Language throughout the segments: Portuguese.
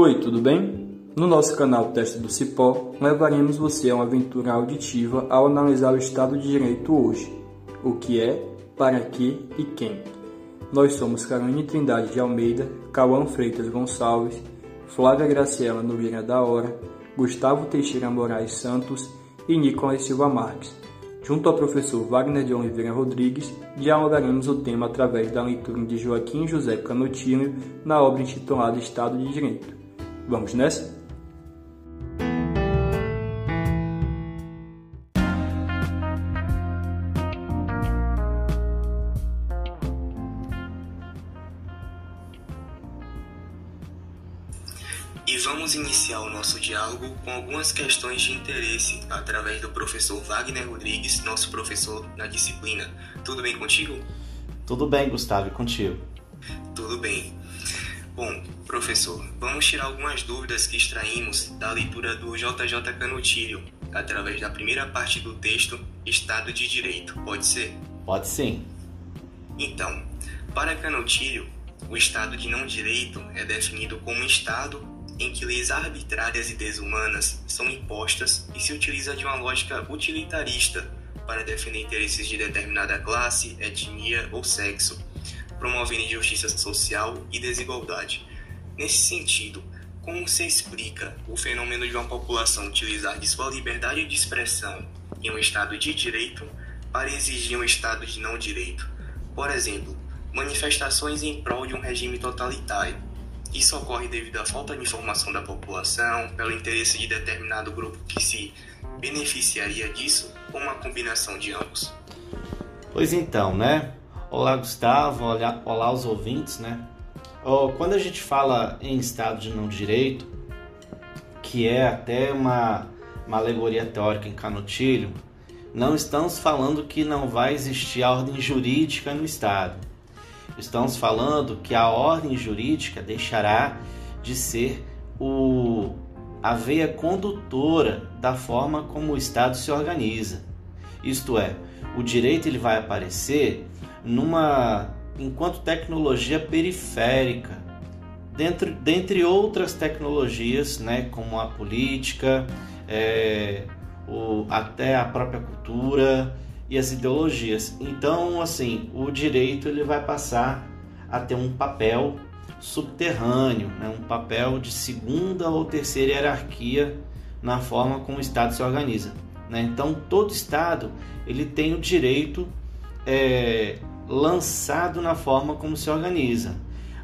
Oi, tudo bem? No nosso canal Teste do Cipó, levaremos você a uma aventura auditiva ao analisar o Estado de Direito hoje. O que é, para que e quem. Nós somos Caroline Trindade de Almeida, Cauã Freitas Gonçalves, Flávia Graciela Nogueira da Hora, Gustavo Teixeira Moraes Santos e Nicolas Silva Marques. Junto ao professor Wagner de Oliveira Rodrigues, dialogaremos o tema através da leitura de Joaquim José Canotilho na obra intitulada Estado de Direito. Vamos nessa? E vamos iniciar o nosso diálogo com algumas questões de interesse através do professor Wagner Rodrigues, nosso professor na disciplina. Tudo bem contigo? Tudo bem, Gustavo, e contigo? Tudo bem. Bom, professor, vamos tirar algumas dúvidas que extraímos da leitura do JJ Canutilho, através da primeira parte do texto Estado de Direito. Pode ser? Pode sim. Então, para Canutilho, o Estado de não direito é definido como um Estado em que leis arbitrárias e desumanas são impostas e se utiliza de uma lógica utilitarista para defender interesses de determinada classe, etnia ou sexo, promovendo injustiça social e desigualdade. Nesse sentido, como se explica o fenômeno de uma população utilizar de sua liberdade de expressão em um Estado de direito para exigir um Estado de não direito? Por exemplo, manifestações em prol de um regime totalitário isso ocorre devido à falta de informação da população, pelo interesse de determinado grupo que se beneficiaria disso, ou uma combinação de ambos? Pois então, né? Olá, Gustavo, olá, olá os ouvintes, né? Quando a gente fala em Estado de não direito, que é até uma, uma alegoria teórica em Canutilho, não estamos falando que não vai existir a ordem jurídica no Estado estamos falando que a ordem jurídica deixará de ser o, a veia condutora da forma como o Estado se organiza. Isto é, o direito ele vai aparecer numa enquanto tecnologia periférica, dentro, dentre outras tecnologias, né, como a política, é, o, até a própria cultura e as ideologias. Então, assim, o direito ele vai passar a ter um papel subterrâneo, né? um papel de segunda ou terceira hierarquia na forma como o Estado se organiza. Né? Então, todo Estado ele tem o direito é, lançado na forma como se organiza,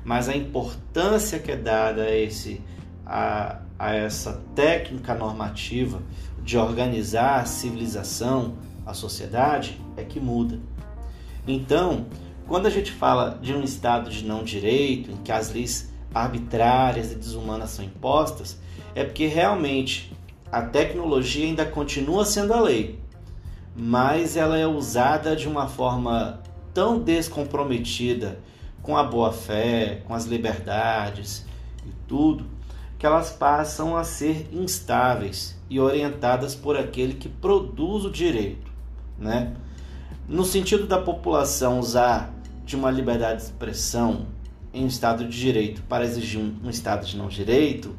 mas a importância que é dada a, esse, a, a essa técnica normativa de organizar a civilização, a sociedade é que muda. Então, quando a gente fala de um estado de não direito, em que as leis arbitrárias e desumanas são impostas, é porque realmente a tecnologia ainda continua sendo a lei, mas ela é usada de uma forma tão descomprometida com a boa-fé, com as liberdades e tudo, que elas passam a ser instáveis e orientadas por aquele que produz o direito né? No sentido da população usar de uma liberdade de expressão em um Estado de Direito para exigir um, Estado de não direito,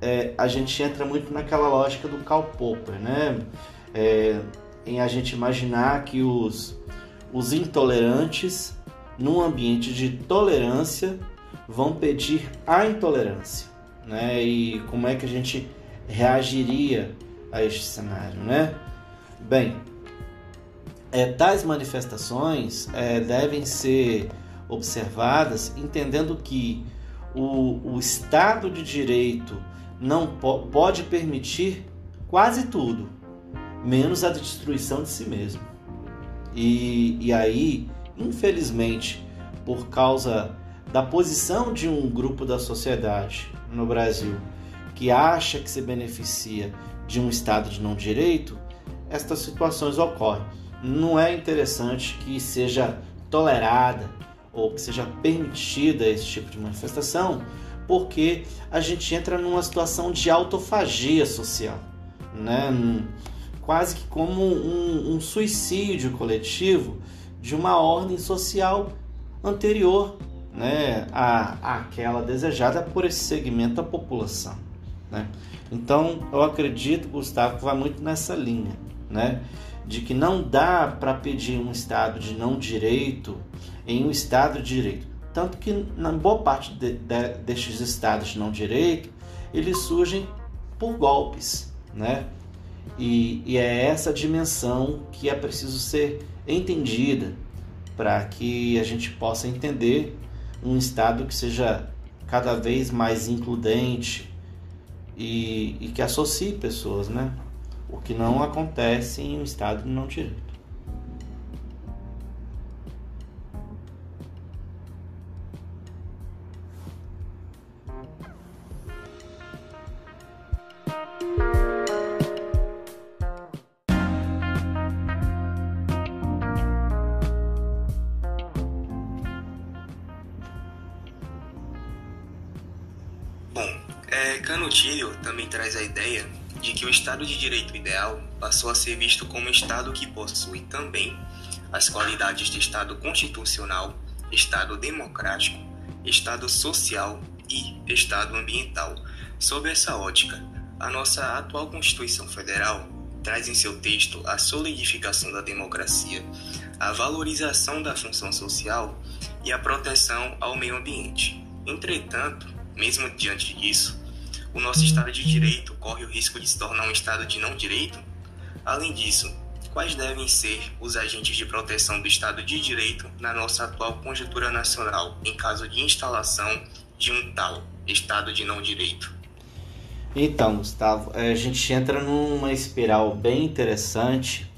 é, a gente entra muito naquela lógica do Karl Popper, né? É, em a gente imaginar que os, os intolerantes, num ambiente de tolerância, vão pedir a intolerância, né? E como é que a gente reagiria a este cenário, né? Bem, é, tais manifestações é, devem ser observadas entendendo que o, o Estado de Direito não po pode permitir quase tudo, menos a destruição de si mesmo. E, e aí, infelizmente, por causa da posição de um grupo da sociedade no Brasil que acha que se beneficia de um Estado de não direito, estas situações ocorrem não é interessante que seja tolerada ou que seja permitida esse tipo de manifestação, porque a gente entra numa situação de autofagia social, né? Quase que como um, um suicídio coletivo de uma ordem social anterior, né, a, aquela desejada por esse segmento da população. Né? Então, eu acredito, Gustavo, que vai muito nessa linha, né? de que não dá para pedir um Estado de não direito em um Estado de direito. Tanto que, na boa parte de, de, destes Estados de não direito, eles surgem por golpes. Né? E, e é essa dimensão que é preciso ser entendida para que a gente possa entender um Estado que seja cada vez mais includente e, e que associe pessoas, né? O que não acontece em um Estado não direito. Canutilho também traz a ideia de que o Estado de Direito ideal passou a ser visto como Estado que possui também as qualidades de Estado constitucional, Estado democrático, Estado social e Estado ambiental. Sob essa ótica, a nossa atual Constituição Federal traz em seu texto a solidificação da democracia, a valorização da função social e a proteção ao meio ambiente. Entretanto, mesmo diante disso, o nosso Estado de Direito corre o risco de se tornar um Estado de não direito? Além disso, quais devem ser os agentes de proteção do Estado de Direito na nossa atual conjuntura nacional, em caso de instalação de um tal Estado de não direito? Então, Gustavo, a gente entra numa espiral bem interessante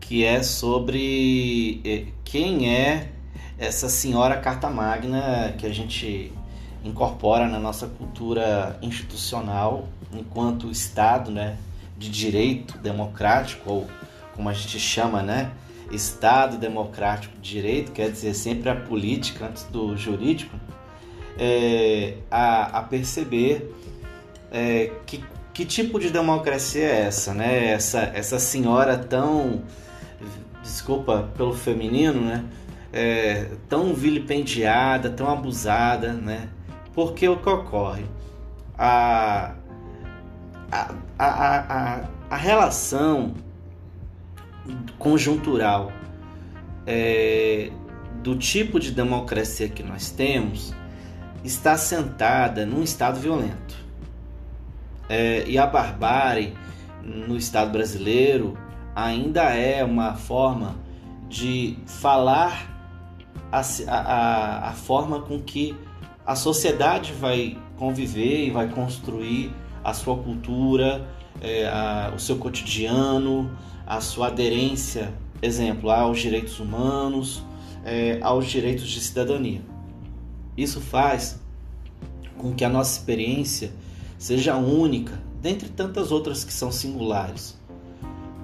que é sobre é, quem é essa senhora carta magna que a gente incorpora na nossa cultura institucional enquanto Estado, né, de direito democrático ou como a gente chama, né, Estado democrático de direito, quer dizer sempre a política antes do jurídico, é, a, a, perceber é, que, que tipo de democracia é essa, né? Essa, essa senhora tão, desculpa pelo feminino, né? É, tão vilipendiada, tão abusada, né? Porque o que ocorre? A, a, a, a, a relação conjuntural é, do tipo de democracia que nós temos está assentada num Estado violento. É, e a barbárie no Estado brasileiro ainda é uma forma de falar a, a, a forma com que a sociedade vai conviver e vai construir a sua cultura, é, a, o seu cotidiano, a sua aderência, exemplo, aos direitos humanos, é, aos direitos de cidadania. Isso faz com que a nossa experiência seja única, dentre tantas outras que são singulares,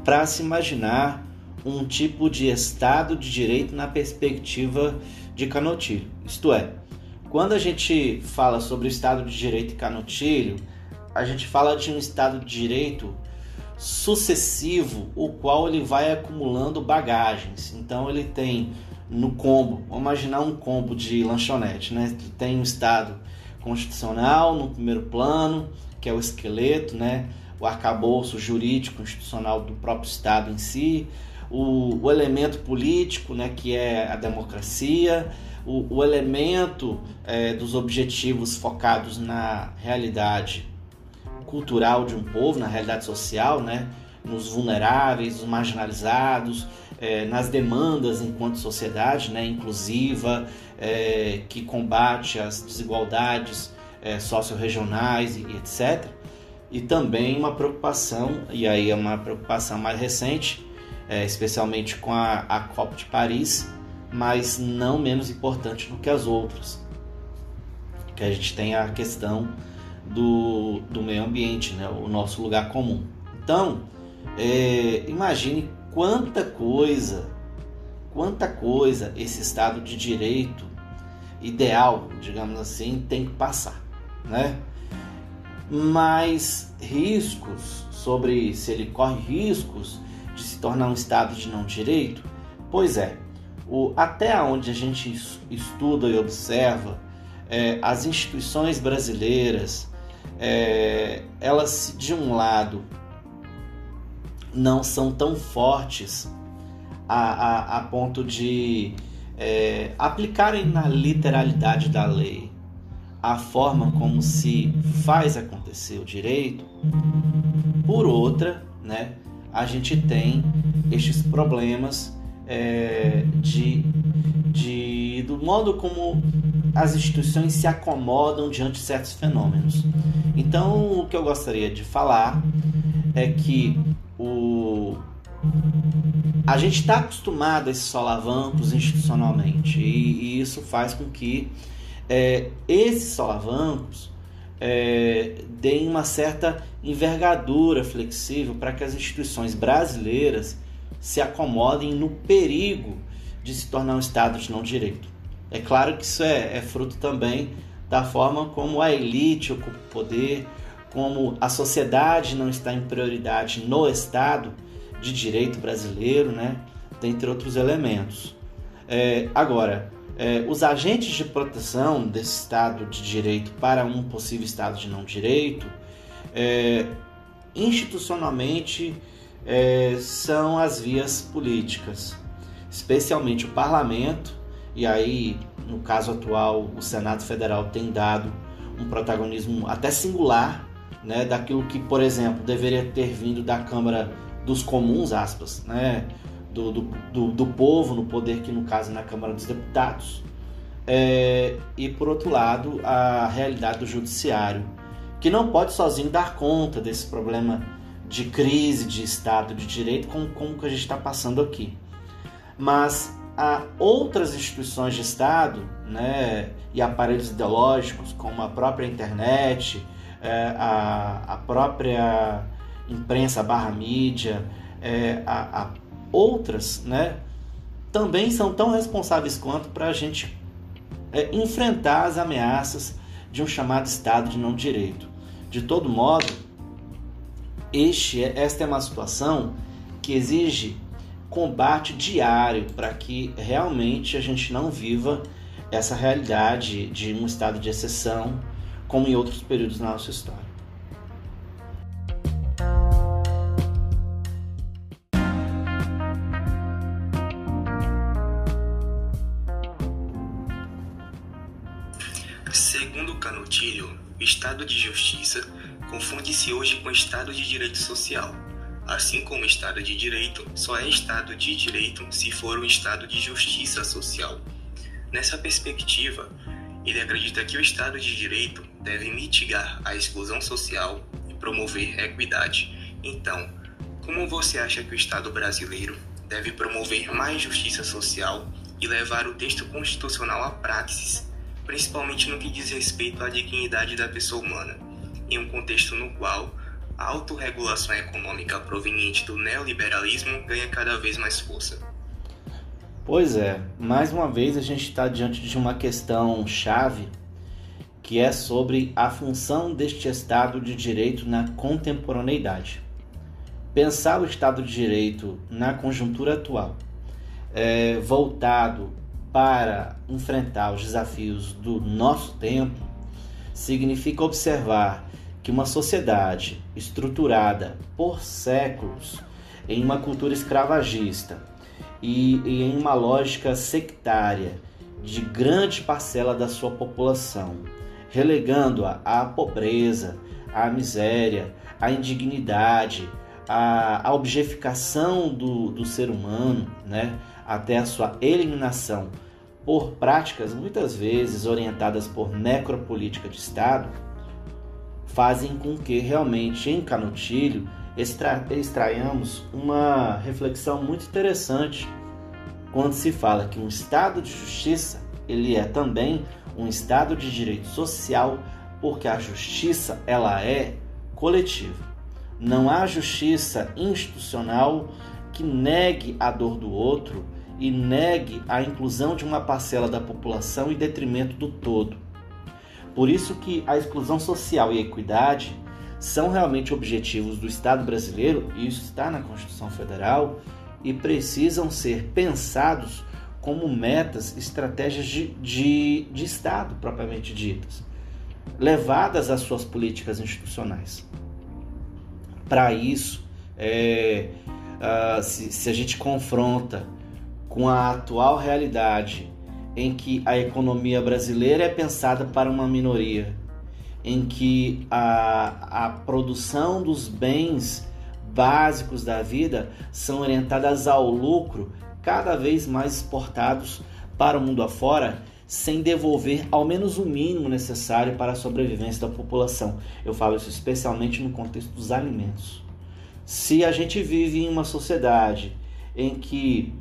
para se imaginar um tipo de Estado de Direito na perspectiva de Canotilho, isto é, quando a gente fala sobre o Estado de Direito e Canotilho, a gente fala de um Estado de Direito sucessivo, o qual ele vai acumulando bagagens. Então ele tem no combo, vamos imaginar um combo de lanchonete, né? Tem um Estado constitucional no primeiro plano, que é o esqueleto, né? O arcabouço jurídico institucional do próprio Estado em si, o, o elemento político, né? Que é a democracia o, o elemento é, dos objetivos focados na realidade cultural de um povo, na realidade social, né? nos vulneráveis, nos marginalizados, é, nas demandas enquanto sociedade né? inclusiva, é, que combate as desigualdades é, socio-regionais e, e etc. E também uma preocupação, e aí é uma preocupação mais recente, é, especialmente com a, a COP de Paris, mas não menos importante do que as outras. Que a gente tem a questão do, do meio ambiente, né? o nosso lugar comum. Então, é, imagine quanta coisa, quanta coisa esse Estado de Direito ideal, digamos assim, tem que passar, né? Mas riscos sobre se ele corre riscos de se tornar um Estado de não direito, pois é, o, até onde a gente estuda e observa, é, as instituições brasileiras, é, elas de um lado não são tão fortes a, a, a ponto de é, aplicarem na literalidade da lei a forma como se faz acontecer o direito, por outra, né, a gente tem estes problemas é, de, de, do modo como as instituições se acomodam diante de certos fenômenos. Então, o que eu gostaria de falar é que o, a gente está acostumado a esses solavancos institucionalmente e, e isso faz com que é, esses solavancos é, deem uma certa envergadura flexível para que as instituições brasileiras se acomodem no perigo de se tornar um Estado de não direito. É claro que isso é, é fruto também da forma como a elite ocupa o poder, como a sociedade não está em prioridade no Estado de direito brasileiro, né? dentre outros elementos. É, agora, é, os agentes de proteção desse Estado de direito para um possível Estado de não direito, é, institucionalmente, é, são as vias políticas, especialmente o parlamento, e aí, no caso atual, o Senado Federal tem dado um protagonismo até singular né, daquilo que, por exemplo, deveria ter vindo da Câmara dos Comuns, aspas, né, do, do, do, do povo no poder, que no caso é na Câmara dos Deputados, é, e por outro lado, a realidade do Judiciário, que não pode sozinho dar conta desse problema de crise de Estado de Direito como, como que a gente está passando aqui. Mas há outras instituições de Estado né, e aparelhos ideológicos, como a própria internet, é, a, a própria imprensa barra mídia, é, a, a outras, né, também são tão responsáveis quanto para a gente é, enfrentar as ameaças de um chamado Estado de não direito. De todo modo, este, é, esta é uma situação que exige combate diário para que realmente a gente não viva essa realidade de um estado de exceção como em outros períodos da nossa história. Segundo Canutilho, o Estado de Justiça confunde-se hoje com Estado de Direito Social. Assim como Estado de Direito, só é Estado de Direito se for um Estado de Justiça Social. Nessa perspectiva, ele acredita que o Estado de Direito deve mitigar a exclusão social e promover equidade. Então, como você acha que o Estado brasileiro deve promover mais justiça social e levar o texto constitucional à praxis principalmente no que diz respeito à dignidade da pessoa humana, em um contexto no qual a autorregulação econômica proveniente do neoliberalismo ganha cada vez mais força. Pois é, mais uma vez a gente está diante de uma questão chave que é sobre a função deste Estado de Direito na contemporaneidade. Pensar o Estado de Direito na conjuntura atual, é, voltado para enfrentar os desafios do nosso tempo significa observar que uma sociedade estruturada por séculos em uma cultura escravagista e, e em uma lógica sectária de grande parcela da sua população, relegando-a à pobreza, à miséria, à indignidade, à, à objetificação do, do ser humano, né? até a sua eliminação por práticas muitas vezes orientadas por necropolítica de Estado, fazem com que realmente em Canutilho extra extraiamos uma reflexão muito interessante quando se fala que um Estado de justiça ele é também um Estado de direito social porque a justiça ela é coletiva. Não há justiça institucional que negue a dor do outro e negue a inclusão de uma parcela da população em detrimento do todo. Por isso que a exclusão social e a equidade são realmente objetivos do Estado brasileiro, e isso está na Constituição Federal, e precisam ser pensados como metas estratégias de, de, de Estado propriamente ditas, levadas às suas políticas institucionais. Para isso, é, uh, se, se a gente confronta com a atual realidade em que a economia brasileira é pensada para uma minoria, em que a, a produção dos bens básicos da vida são orientadas ao lucro, cada vez mais exportados para o mundo afora, sem devolver ao menos o mínimo necessário para a sobrevivência da população. Eu falo isso especialmente no contexto dos alimentos. Se a gente vive em uma sociedade em que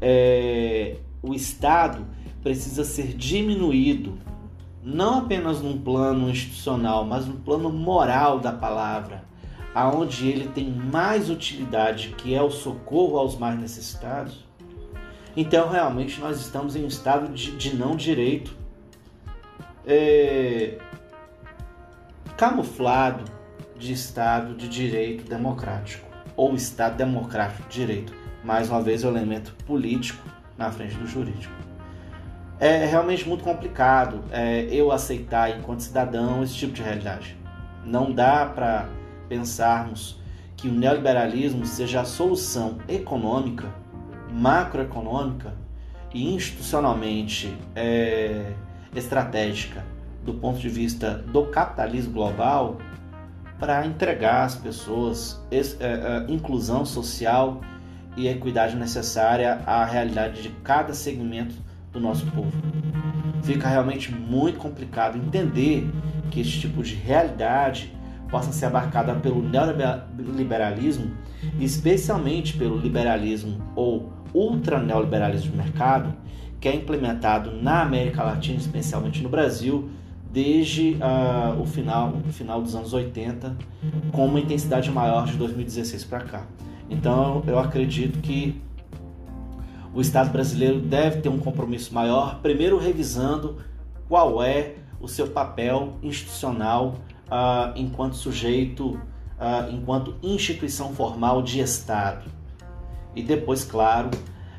é, o Estado precisa ser diminuído, não apenas num plano institucional, mas no plano moral da palavra, aonde ele tem mais utilidade, que é o socorro aos mais necessitados. Então, realmente, nós estamos em um estado de, de não direito, é, camuflado de Estado de direito democrático, ou Estado democrático de direito. Mais uma vez, o elemento político na frente do jurídico. É realmente muito complicado é, eu aceitar, enquanto cidadão, esse tipo de realidade. Não dá para pensarmos que o neoliberalismo seja a solução econômica, macroeconômica e institucionalmente é, estratégica do ponto de vista do capitalismo global para entregar às pessoas é, é, inclusão social e equidade necessária à realidade de cada segmento do nosso povo. Fica realmente muito complicado entender que esse tipo de realidade possa ser abarcada pelo neoliberalismo, especialmente pelo liberalismo ou ultra neoliberalismo de mercado, que é implementado na América Latina, especialmente no Brasil, desde uh, o final, o final dos anos 80, com uma intensidade maior de 2016 para cá. Então, eu acredito que o Estado brasileiro deve ter um compromisso maior, primeiro revisando qual é o seu papel institucional uh, enquanto sujeito, uh, enquanto instituição formal de Estado. E depois, claro,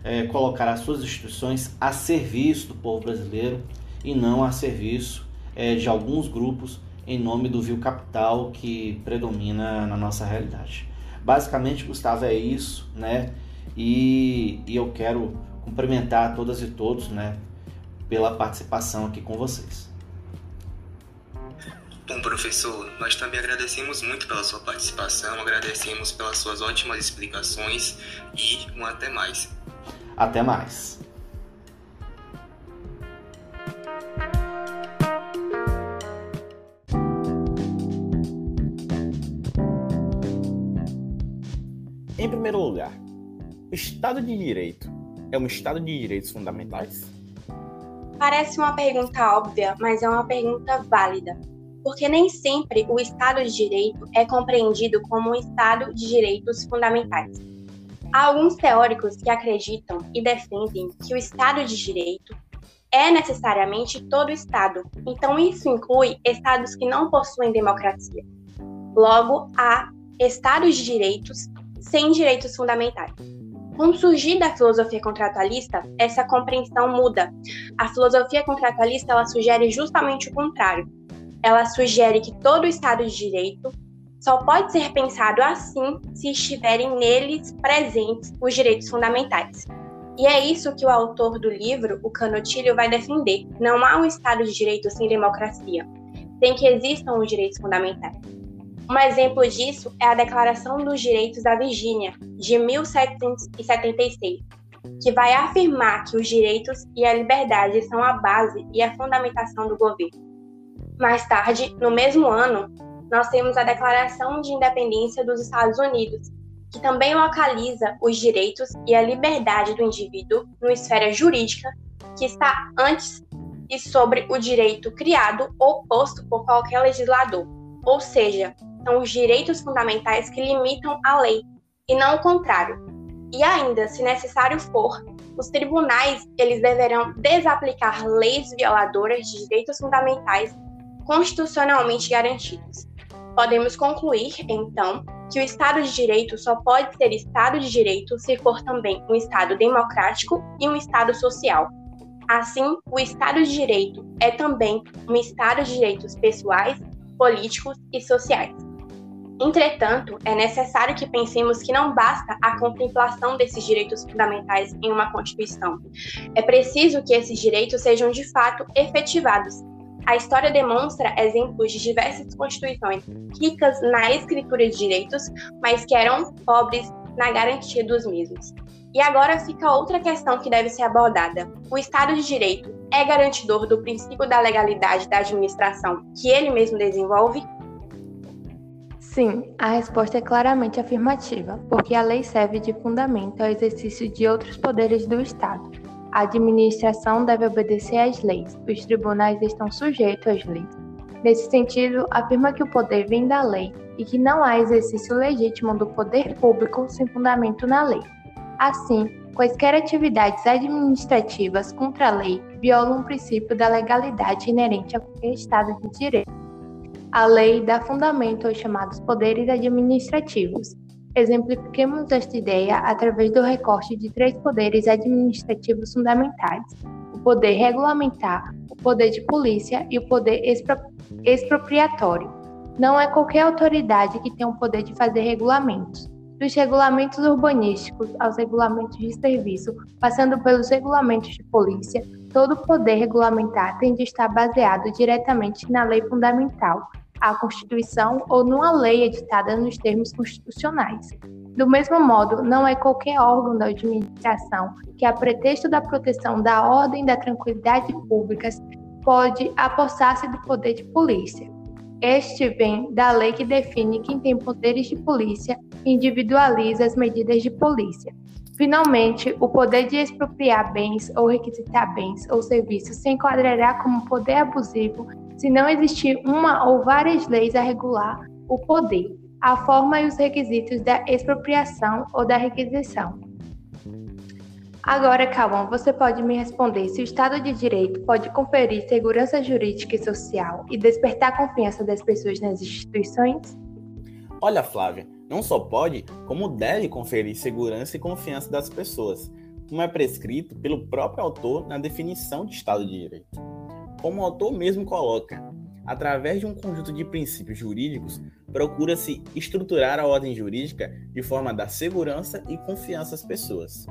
é, colocar as suas instituições a serviço do povo brasileiro e não a serviço é, de alguns grupos em nome do vil capital que predomina na nossa realidade. Basicamente, Gustavo, é isso, né? E, e eu quero cumprimentar todas e todos, né, pela participação aqui com vocês. Bom, professor, nós também agradecemos muito pela sua participação, agradecemos pelas suas ótimas explicações e um até mais. Até mais. Em primeiro lugar, o Estado de Direito é um Estado de direitos fundamentais? Parece uma pergunta óbvia, mas é uma pergunta válida porque nem sempre o Estado de Direito é compreendido como um Estado de direitos fundamentais. Há alguns teóricos que acreditam e defendem que o Estado de Direito é necessariamente todo Estado, então isso inclui Estados que não possuem democracia. Logo, há Estados de direitos sem direitos fundamentais. Com o surgir da filosofia contratualista, essa compreensão muda. A filosofia contratualista ela sugere justamente o contrário, ela sugere que todo Estado de Direito só pode ser pensado assim se estiverem neles presentes os direitos fundamentais. E é isso que o autor do livro, o Canotilho, vai defender. Não há um Estado de Direito sem democracia, sem que existam os direitos fundamentais. Um exemplo disso é a Declaração dos Direitos da Virgínia, de 1776, que vai afirmar que os direitos e a liberdade são a base e a fundamentação do governo. Mais tarde, no mesmo ano, nós temos a Declaração de Independência dos Estados Unidos, que também localiza os direitos e a liberdade do indivíduo numa esfera jurídica que está antes e sobre o direito criado ou posto por qualquer legislador. Ou seja, são os direitos fundamentais que limitam a lei, e não o contrário. E ainda, se necessário for, os tribunais eles deverão desaplicar leis violadoras de direitos fundamentais constitucionalmente garantidos. Podemos concluir, então, que o Estado de Direito só pode ser Estado de Direito se for também um Estado democrático e um Estado social. Assim, o Estado de Direito é também um Estado de direitos pessoais, políticos e sociais. Entretanto, é necessário que pensemos que não basta a contemplação desses direitos fundamentais em uma Constituição. É preciso que esses direitos sejam de fato efetivados. A história demonstra exemplos de diversas constituições ricas na escritura de direitos, mas que eram pobres na garantia dos mesmos. E agora fica outra questão que deve ser abordada. O Estado de Direito é garantidor do princípio da legalidade da administração que ele mesmo desenvolve? Sim, a resposta é claramente afirmativa, porque a lei serve de fundamento ao exercício de outros poderes do Estado. A administração deve obedecer às leis, os tribunais estão sujeitos às leis. Nesse sentido, afirma que o poder vem da lei e que não há exercício legítimo do poder público sem fundamento na lei. Assim, quaisquer atividades administrativas contra a lei violam o princípio da legalidade inerente a qualquer Estado de Direito. A lei dá fundamento aos chamados poderes administrativos. Exemplifiquemos esta ideia através do recorte de três poderes administrativos fundamentais: o poder regulamentar, o poder de polícia e o poder expropriatório. Não é qualquer autoridade que tem o poder de fazer regulamentos. Dos regulamentos urbanísticos aos regulamentos de serviço, passando pelos regulamentos de polícia, todo poder regulamentar tem de estar baseado diretamente na lei fundamental, à Constituição ou numa lei editada nos termos constitucionais. Do mesmo modo, não é qualquer órgão da administração que, a pretexto da proteção da ordem e da tranquilidade públicas, pode apossar-se do poder de polícia. Este vem da lei que define quem tem poderes de polícia e individualiza as medidas de polícia. Finalmente, o poder de expropriar bens ou requisitar bens ou serviços se enquadrará como poder abusivo se não existir uma ou várias leis a regular o poder, a forma e os requisitos da expropriação ou da requisição. Agora, Calvão, você pode me responder se o Estado de Direito pode conferir segurança jurídica e social e despertar a confiança das pessoas nas instituições? Olha, Flávia, não só pode, como deve conferir segurança e confiança das pessoas, como é prescrito pelo próprio autor na definição de Estado de Direito. Como o autor mesmo coloca, através de um conjunto de princípios jurídicos, procura-se estruturar a ordem jurídica de forma a dar segurança e confiança às pessoas.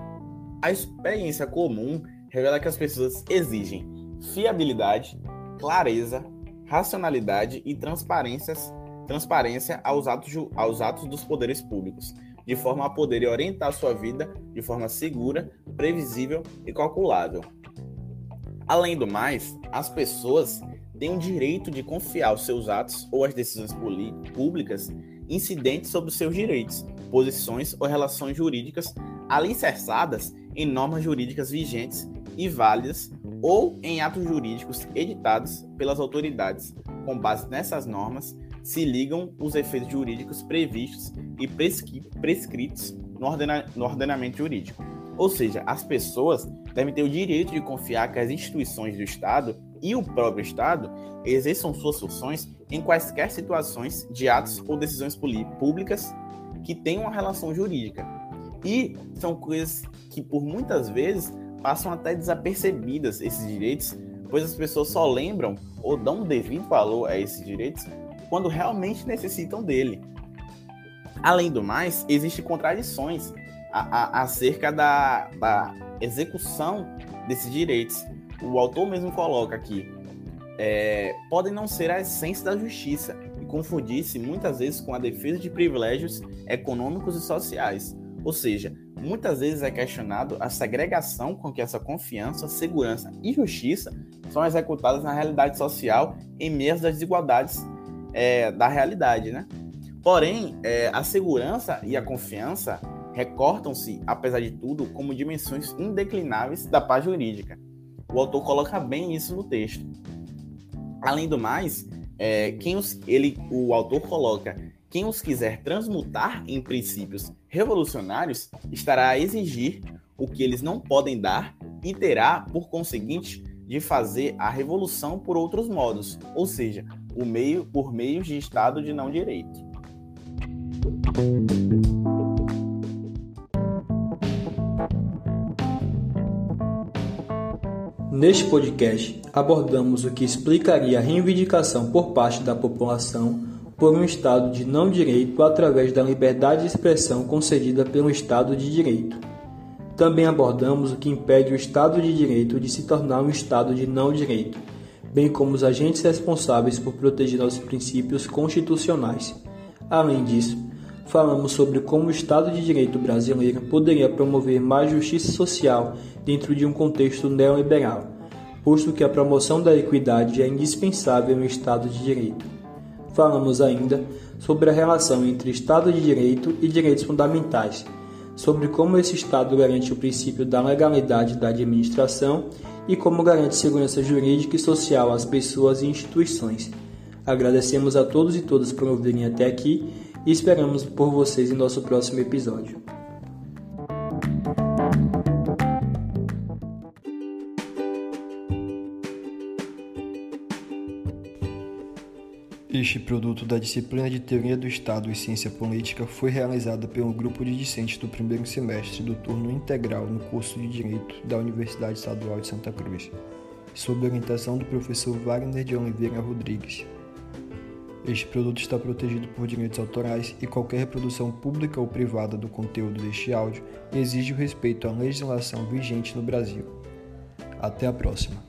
A experiência comum revela que as pessoas exigem fiabilidade, clareza, racionalidade e transparências, transparência aos atos, aos atos dos poderes públicos, de forma a poderem orientar sua vida de forma segura, previsível e calculável. Além do mais, as pessoas têm o direito de confiar os seus atos ou as decisões públicas incidentes sobre os seus direitos, posições ou relações jurídicas alicerçadas em normas jurídicas vigentes e válidas ou em atos jurídicos editados pelas autoridades. Com base nessas normas, se ligam os efeitos jurídicos previstos e prescritos no, ordena no ordenamento jurídico. Ou seja, as pessoas devem ter o direito de confiar que as instituições do Estado e o próprio Estado exerçam suas funções em quaisquer situações de atos ou decisões públicas que tenham uma relação jurídica. E são coisas que, por muitas vezes, passam até desapercebidas esses direitos, pois as pessoas só lembram ou dão devido valor a esses direitos quando realmente necessitam dele. Além do mais, existem contradições a, a, acerca da, da execução desses direitos. O autor mesmo coloca aqui, é, podem não ser a essência da justiça e confundir-se muitas vezes com a defesa de privilégios econômicos e sociais. Ou seja, muitas vezes é questionado a segregação com que essa confiança, segurança e justiça são executadas na realidade social em meio às desigualdades é, da realidade, né? Porém, é, a segurança e a confiança recortam-se, apesar de tudo, como dimensões indeclináveis da paz jurídica. O autor coloca bem isso no texto. Além do mais, é, quem os, ele, o autor coloca quem os quiser transmutar em princípios revolucionários estará a exigir o que eles não podem dar e terá, por conseguinte, de fazer a revolução por outros modos, ou seja, o meio por meios de Estado de não direito. Neste podcast, abordamos o que explicaria a reivindicação por parte da população por um Estado de não direito através da liberdade de expressão concedida pelo Estado de Direito. Também abordamos o que impede o Estado de Direito de se tornar um Estado de não direito, bem como os agentes responsáveis por proteger nossos princípios constitucionais. Além disso, falamos sobre como o Estado de Direito brasileiro poderia promover mais justiça social dentro de um contexto neoliberal, posto que a promoção da equidade é indispensável no Estado de Direito falamos ainda sobre a relação entre Estado de Direito e direitos fundamentais, sobre como esse Estado garante o princípio da legalidade da administração e como garante segurança jurídica e social às pessoas e instituições. Agradecemos a todos e todas por ouvirem até aqui e esperamos por vocês em nosso próximo episódio. Este produto da disciplina de Teoria do Estado e Ciência Política foi realizada pelo grupo de discentes do primeiro semestre do turno integral no curso de Direito da Universidade Estadual de Santa Cruz, sob orientação do professor Wagner de Oliveira Rodrigues. Este produto está protegido por direitos autorais e qualquer reprodução pública ou privada do conteúdo deste áudio exige o respeito à legislação vigente no Brasil. Até a próxima!